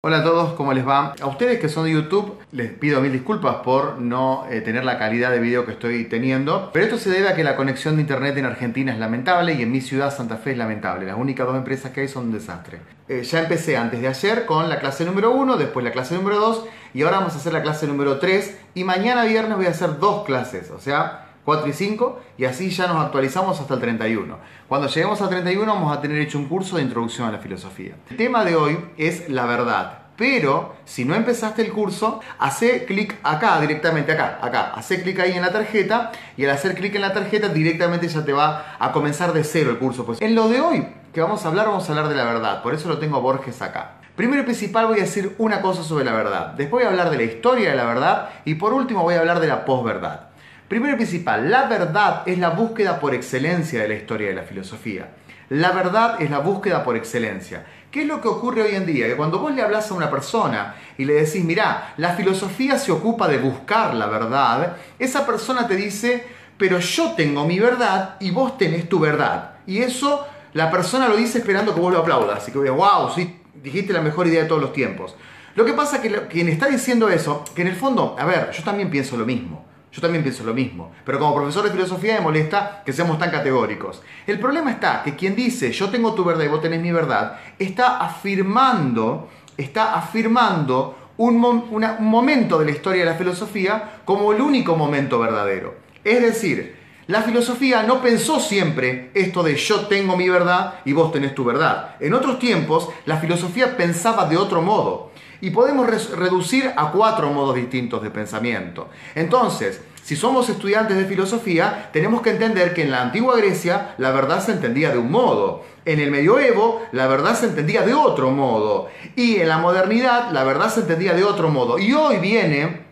Hola a todos, ¿cómo les va? A ustedes que son de YouTube les pido mil disculpas por no eh, tener la calidad de video que estoy teniendo, pero esto se debe a que la conexión de internet en Argentina es lamentable y en mi ciudad Santa Fe es lamentable. Las únicas dos empresas que hay son un desastre. Eh, ya empecé antes de ayer con la clase número 1, después la clase número 2 y ahora vamos a hacer la clase número 3 y mañana viernes voy a hacer dos clases, o sea, 4 y 5 y así ya nos actualizamos hasta el 31. Cuando lleguemos al 31 vamos a tener hecho un curso de introducción a la filosofía. El tema de hoy es la verdad. Pero si no empezaste el curso, hace clic acá, directamente acá, acá. Hace clic ahí en la tarjeta y al hacer clic en la tarjeta directamente ya te va a comenzar de cero el curso. Pues en lo de hoy que vamos a hablar, vamos a hablar de la verdad. Por eso lo tengo a Borges acá. Primero y principal voy a decir una cosa sobre la verdad. Después voy a hablar de la historia de la verdad y por último voy a hablar de la posverdad. Primero y principal, la verdad es la búsqueda por excelencia de la historia de la filosofía. La verdad es la búsqueda por excelencia. ¿Qué es lo que ocurre hoy en día? Que cuando vos le hablas a una persona y le decís, mirá, la filosofía se ocupa de buscar la verdad, esa persona te dice, pero yo tengo mi verdad y vos tenés tu verdad. Y eso la persona lo dice esperando que vos lo aplaudas. Así que, wow, sí, dijiste la mejor idea de todos los tiempos. Lo que pasa es que quien está diciendo eso, que en el fondo, a ver, yo también pienso lo mismo. Yo también pienso lo mismo, pero como profesor de filosofía me molesta que seamos tan categóricos. El problema está que quien dice yo tengo tu verdad y vos tenés mi verdad, está afirmando, está afirmando un, un momento de la historia de la filosofía como el único momento verdadero. Es decir, la filosofía no pensó siempre esto de yo tengo mi verdad y vos tenés tu verdad. En otros tiempos, la filosofía pensaba de otro modo y podemos reducir a cuatro modos distintos de pensamiento. Entonces, si somos estudiantes de filosofía, tenemos que entender que en la antigua Grecia la verdad se entendía de un modo, en el medioevo la verdad se entendía de otro modo y en la modernidad la verdad se entendía de otro modo. Y hoy viene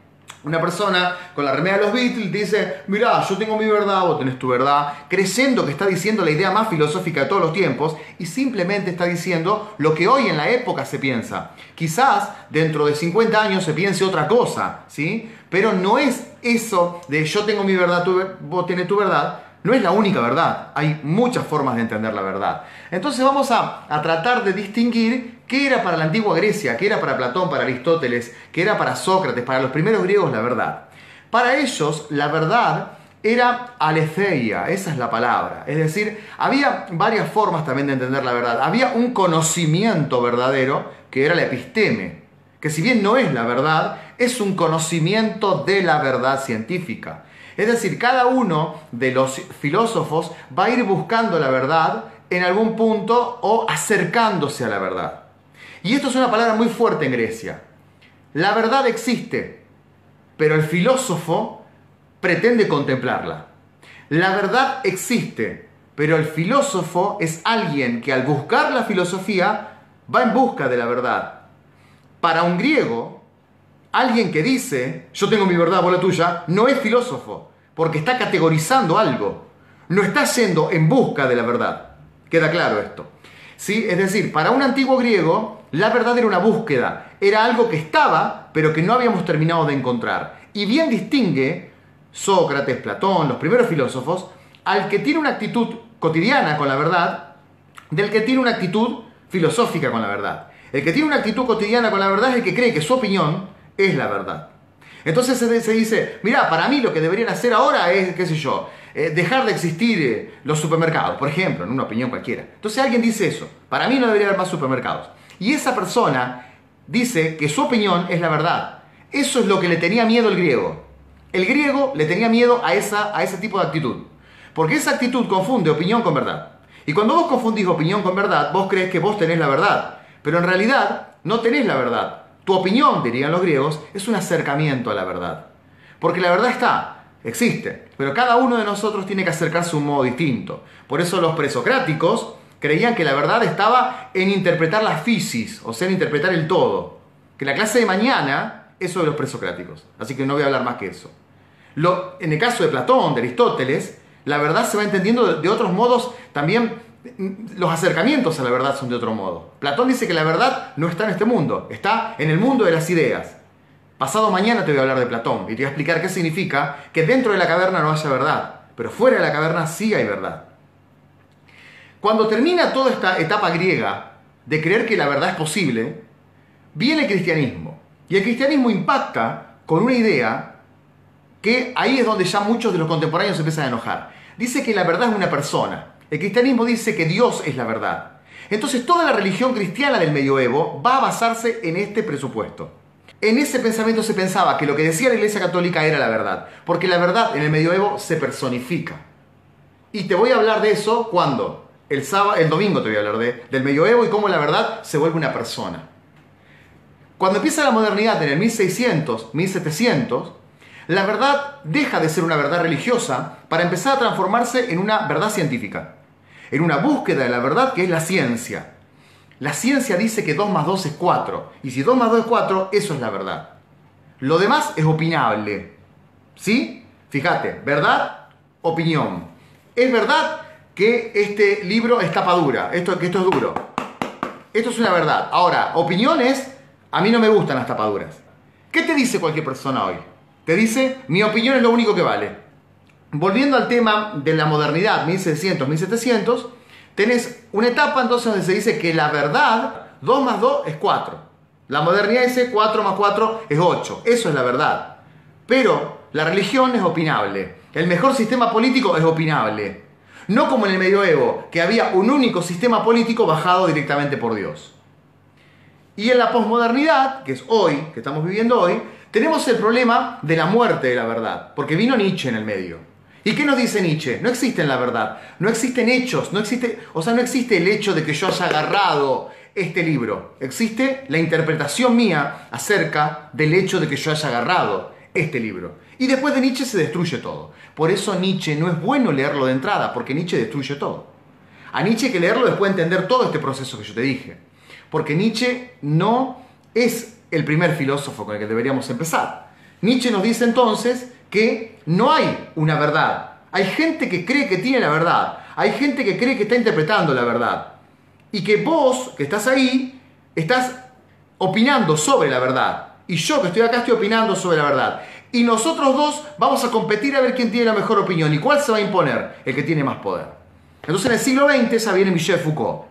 una persona con la remera de los Beatles dice, mirá, yo tengo mi verdad, vos tenés tu verdad, creyendo que está diciendo la idea más filosófica de todos los tiempos y simplemente está diciendo lo que hoy en la época se piensa. Quizás dentro de 50 años se piense otra cosa, ¿sí? Pero no es eso de yo tengo mi verdad, vos tenés tu verdad, no es la única verdad, hay muchas formas de entender la verdad. Entonces vamos a, a tratar de distinguir ¿Qué era para la antigua Grecia? ¿Qué era para Platón, para Aristóteles? ¿Qué era para Sócrates? Para los primeros griegos la verdad. Para ellos la verdad era aletheia, esa es la palabra. Es decir, había varias formas también de entender la verdad. Había un conocimiento verdadero que era la episteme, que si bien no es la verdad, es un conocimiento de la verdad científica. Es decir, cada uno de los filósofos va a ir buscando la verdad en algún punto o acercándose a la verdad. Y esto es una palabra muy fuerte en Grecia. La verdad existe, pero el filósofo pretende contemplarla. La verdad existe, pero el filósofo es alguien que al buscar la filosofía va en busca de la verdad. Para un griego, alguien que dice, yo tengo mi verdad, la tuya, no es filósofo, porque está categorizando algo. No está yendo en busca de la verdad. Queda claro esto. ¿Sí? Es decir, para un antiguo griego, la verdad era una búsqueda, era algo que estaba, pero que no habíamos terminado de encontrar. Y bien distingue Sócrates, Platón, los primeros filósofos, al que tiene una actitud cotidiana con la verdad, del que tiene una actitud filosófica con la verdad. El que tiene una actitud cotidiana con la verdad es el que cree que su opinión es la verdad. Entonces se, dice, mira, para mí lo que deberían hacer ahora es, qué sé yo, eh, dejar de existir eh, los supermercados, por ejemplo, en una opinión cualquiera. Entonces alguien dice eso, para mí no debería haber más supermercados. Y esa persona dice que su opinión es la verdad. Eso es lo que le tenía miedo el griego. El griego le tenía miedo a, esa, a ese tipo de actitud. Porque esa actitud confunde opinión con verdad. Y cuando vos confundís opinión con verdad, vos crees que vos tenés la verdad. Pero en realidad no tenés la verdad. Tu opinión, dirían los griegos, es un acercamiento a la verdad. Porque la verdad está, existe. Pero cada uno de nosotros tiene que acercarse a un modo distinto. Por eso los presocráticos creían que la verdad estaba en interpretar la fisis, o sea, en interpretar el todo. Que la clase de mañana es sobre los presocráticos. Así que no voy a hablar más que eso. En el caso de Platón, de Aristóteles, la verdad se va entendiendo de, de otros modos también. Mm, los acercamientos a la verdad son de otro modo. Platón dice que la verdad no está en este mundo, está en el mundo de las ideas. Pasado mañana te voy a hablar de Platón y te voy a explicar qué significa que dentro de la caverna no haya verdad, pero fuera de la caverna sí hay verdad. Cuando termina toda esta etapa griega de creer que la verdad es posible, viene el cristianismo. Y el cristianismo impacta con una idea que ahí es donde ya muchos de los contemporáneos se empiezan a enojar. Dice que la verdad es una persona. El cristianismo dice que Dios es la verdad. Entonces toda la religión cristiana del medioevo va a basarse en este presupuesto. En ese pensamiento se pensaba que lo que decía la Iglesia Católica era la verdad, porque la verdad en el medioevo se personifica. Y te voy a hablar de eso cuando el sábado, el domingo te voy a hablar de, del medioevo y cómo la verdad se vuelve una persona. Cuando empieza la modernidad en el 1600, 1700, la verdad deja de ser una verdad religiosa para empezar a transformarse en una verdad científica, en una búsqueda de la verdad que es la ciencia. La ciencia dice que 2 más 2 es 4, y si 2 más 2 es 4, eso es la verdad. Lo demás es opinable. ¿Sí? Fíjate, verdad, opinión. Es verdad que este libro es tapadura, esto, esto es duro. Esto es una verdad. Ahora, opiniones, a mí no me gustan las tapaduras. ¿Qué te dice cualquier persona hoy? Te dice, mi opinión es lo único que vale. Volviendo al tema de la modernidad, 1600, 1700, tenés una etapa entonces donde se dice que la verdad, 2 más 2 es 4. La modernidad dice 4 más 4 es 8. Eso es la verdad. Pero la religión es opinable. El mejor sistema político es opinable. No como en el medioevo, que había un único sistema político bajado directamente por Dios. Y en la posmodernidad, que es hoy, que estamos viviendo hoy, tenemos el problema de la muerte de la verdad, porque vino Nietzsche en el medio. ¿Y qué nos dice Nietzsche? No existen la verdad, no existen hechos, no existe, o sea, no existe el hecho de que yo haya agarrado este libro. Existe la interpretación mía acerca del hecho de que yo haya agarrado este libro. Y después de Nietzsche se destruye todo. Por eso Nietzsche no es bueno leerlo de entrada, porque Nietzsche destruye todo. A Nietzsche hay que leerlo después de entender todo este proceso que yo te dije. Porque Nietzsche no es el primer filósofo con el que deberíamos empezar. Nietzsche nos dice entonces que no hay una verdad. Hay gente que cree que tiene la verdad. Hay gente que cree que está interpretando la verdad. Y que vos, que estás ahí, estás opinando sobre la verdad. Y yo que estoy acá estoy opinando sobre la verdad. Y nosotros dos vamos a competir a ver quién tiene la mejor opinión. ¿Y cuál se va a imponer? El que tiene más poder. Entonces en el siglo XX esa viene Michel Foucault.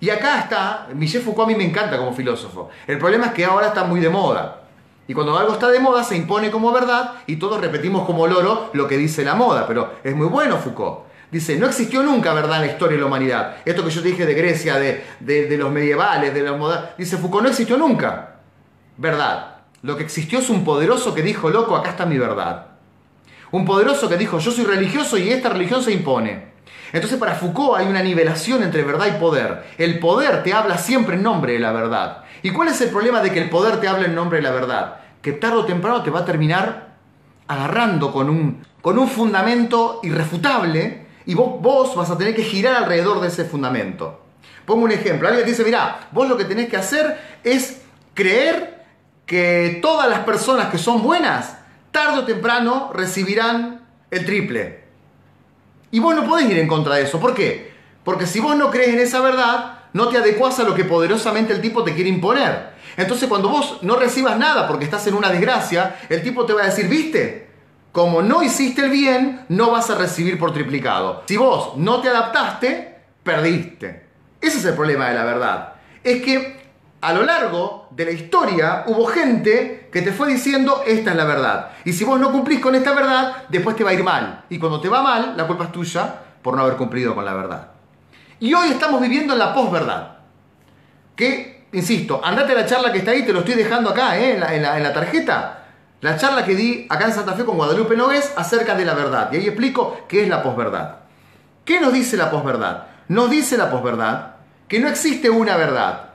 Y acá está, Michel Foucault a mí me encanta como filósofo. El problema es que ahora está muy de moda. Y cuando algo está de moda se impone como verdad y todos repetimos como loro lo que dice la moda. Pero es muy bueno Foucault. Dice, no existió nunca verdad en la historia de la humanidad. Esto que yo te dije de Grecia, de, de, los medievales, de los modernos. Dice Foucault, no existió nunca. Verdad. Lo que existió es un poderoso que dijo, loco, acá está mi verdad. Un poderoso que dijo, yo soy religioso y esta religión se impone. Entonces para Foucault hay una nivelación entre verdad y poder. El poder te habla siempre en nombre de la verdad. ¿Y cuál es el problema de que el poder te hable en nombre de la verdad? Que tarde o temprano te va a terminar agarrando con un, con un fundamento irrefutable y vos, vos vas a tener que girar alrededor de ese fundamento. Pongo un ejemplo. Alguien dice, mira, vos lo que tenés que hacer es creer que todas las personas que son buenas, tarde o temprano recibirán el triple. Y vos no podés ir en contra de eso. ¿Por qué? Porque si vos no crees en esa verdad, no te adecuás a lo que poderosamente el tipo te quiere imponer. Entonces cuando vos no recibas nada porque estás en una desgracia, el tipo te va a decir, viste, como no hiciste el bien, no vas a recibir por triplicado. Si vos no te adaptaste, perdiste. Ese es el problema de la verdad. Es que a lo largo de la historia hubo gente que te fue diciendo esta es la verdad. Y si vos no cumplís con esta verdad, después te va a ir mal. Y cuando te va mal, la culpa es tuya por no haber cumplido con la verdad. Y hoy estamos viviendo en la posverdad. Que, insisto, andate a la charla que está ahí, te lo estoy dejando acá, ¿eh? en, la, en, la, tarjeta. La charla que di acá en Santa Fe con Guadalupe Nogués acerca de la verdad. Y ahí explico qué es la posverdad. ¿Qué nos dice la posverdad? Nos dice la posverdad que no existe una verdad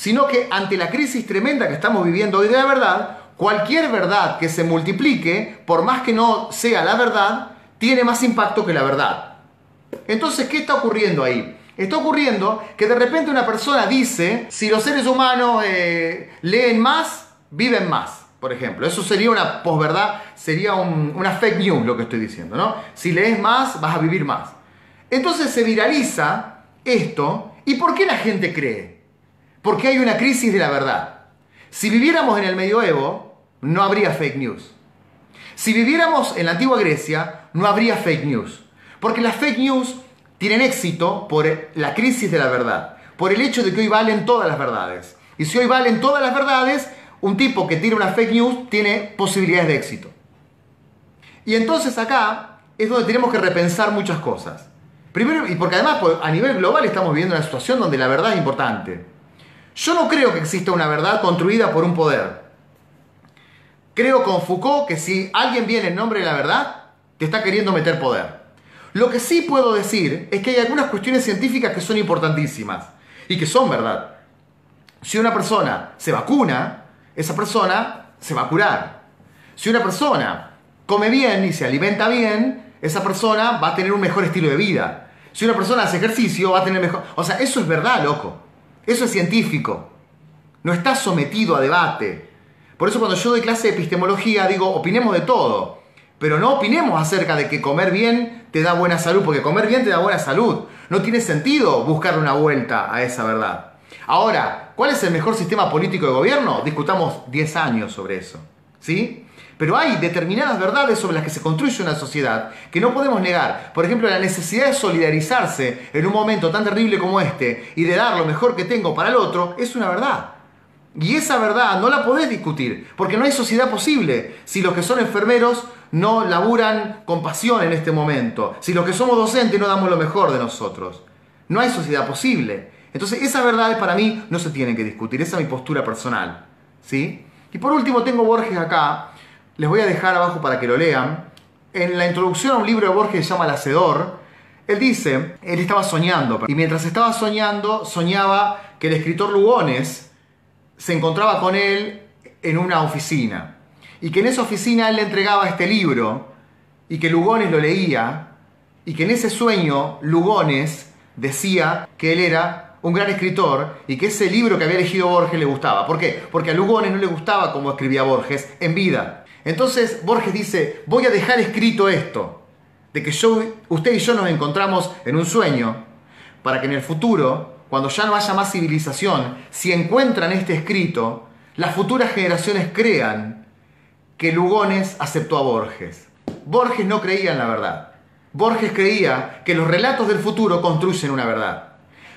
sino que ante la crisis tremenda que estamos viviendo hoy de la verdad, cualquier verdad que se multiplique, por más que no sea la verdad, tiene más impacto que la verdad. Entonces, ¿qué está ocurriendo ahí? Está ocurriendo que de repente una persona dice, si los seres humanos eh, leen más, viven más, por ejemplo. Eso sería una posverdad, sería una fake news lo que estoy diciendo, ¿no? Si lees más, vas a vivir más. Entonces se viraliza esto, ¿y por qué la gente cree? Porque hay una crisis de la verdad. Si viviéramos en el medioevo, no habría fake news. Si viviéramos en la antigua Grecia, no habría fake news. Porque las fake news tienen éxito por la crisis de la verdad, por el hecho de que hoy valen todas las verdades. Y si hoy valen todas las verdades, un tipo que tira una fake news tiene posibilidades de éxito. Y entonces acá es donde tenemos que repensar muchas cosas. Primero, y porque además pues, a nivel global estamos viviendo una situación donde la verdad es importante. Yo no creo que exista una verdad construida por un poder. Creo con Foucault que si alguien viene en nombre de la verdad, te está queriendo meter poder. Lo que sí puedo decir es que hay algunas cuestiones científicas que son importantísimas y que son verdad. Si una persona se vacuna, esa persona se va a curar. Si una persona come bien y se alimenta bien, esa persona va a tener un mejor estilo de vida. Si una persona hace ejercicio, va a tener mejor... O sea, eso es verdad, loco. Eso es científico. No está sometido a debate. Por eso cuando yo doy clase de epistemología digo, opinemos de todo. Pero no opinemos acerca de que comer bien te da buena salud, porque comer bien te da buena salud. No tiene sentido buscar una vuelta a esa verdad. Ahora, ¿cuál es el mejor sistema político de gobierno? Discutamos 10 años sobre eso. ¿Sí? Pero hay determinadas verdades sobre las que se construye una sociedad que no podemos negar. Por ejemplo, la necesidad de solidarizarse en un momento tan terrible como este y de dar lo mejor que tengo para el otro es una verdad. Y esa verdad no la podés discutir, porque no hay sociedad posible si los que son enfermeros no laburan con pasión en este momento, si los que somos docentes no damos lo mejor de nosotros. No hay sociedad posible. Entonces, esas verdades para mí no se tienen que discutir, esa es mi postura personal. ¿sí? Y por último, tengo Borges acá, les voy a dejar abajo para que lo lean. En la introducción a un libro de Borges que se llama El Hacedor, él dice, él estaba soñando, y mientras estaba soñando, soñaba que el escritor Lugones se encontraba con él en una oficina, y que en esa oficina él le entregaba este libro, y que Lugones lo leía, y que en ese sueño Lugones decía que él era un gran escritor y que ese libro que había elegido Borges le gustaba. ¿Por qué? Porque a Lugones no le gustaba cómo escribía Borges en vida. Entonces Borges dice, voy a dejar escrito esto, de que yo, usted y yo nos encontramos en un sueño, para que en el futuro, cuando ya no haya más civilización, si encuentran este escrito, las futuras generaciones crean que Lugones aceptó a Borges. Borges no creía en la verdad. Borges creía que los relatos del futuro construyen una verdad.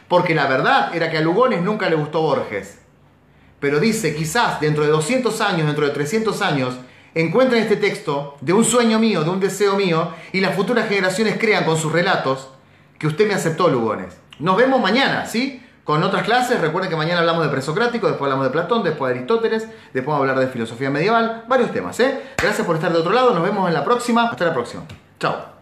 Porque la verdad era que a Lugones nunca le gustó Borges. Pero dice, quizás dentro de 200 años, dentro de 300 años, encuentran este texto de un sueño mío, de un deseo mío, y las futuras generaciones crean con sus relatos que usted me aceptó, Lugones. Nos vemos mañana, ¿sí? Con otras clases, recuerden que mañana hablamos de presocrático, después hablamos de Platón, después de Aristóteles, después vamos a hablar de filosofía medieval, varios temas, ¿eh? Gracias por estar de otro lado, nos vemos en la próxima, hasta la próxima. Chao.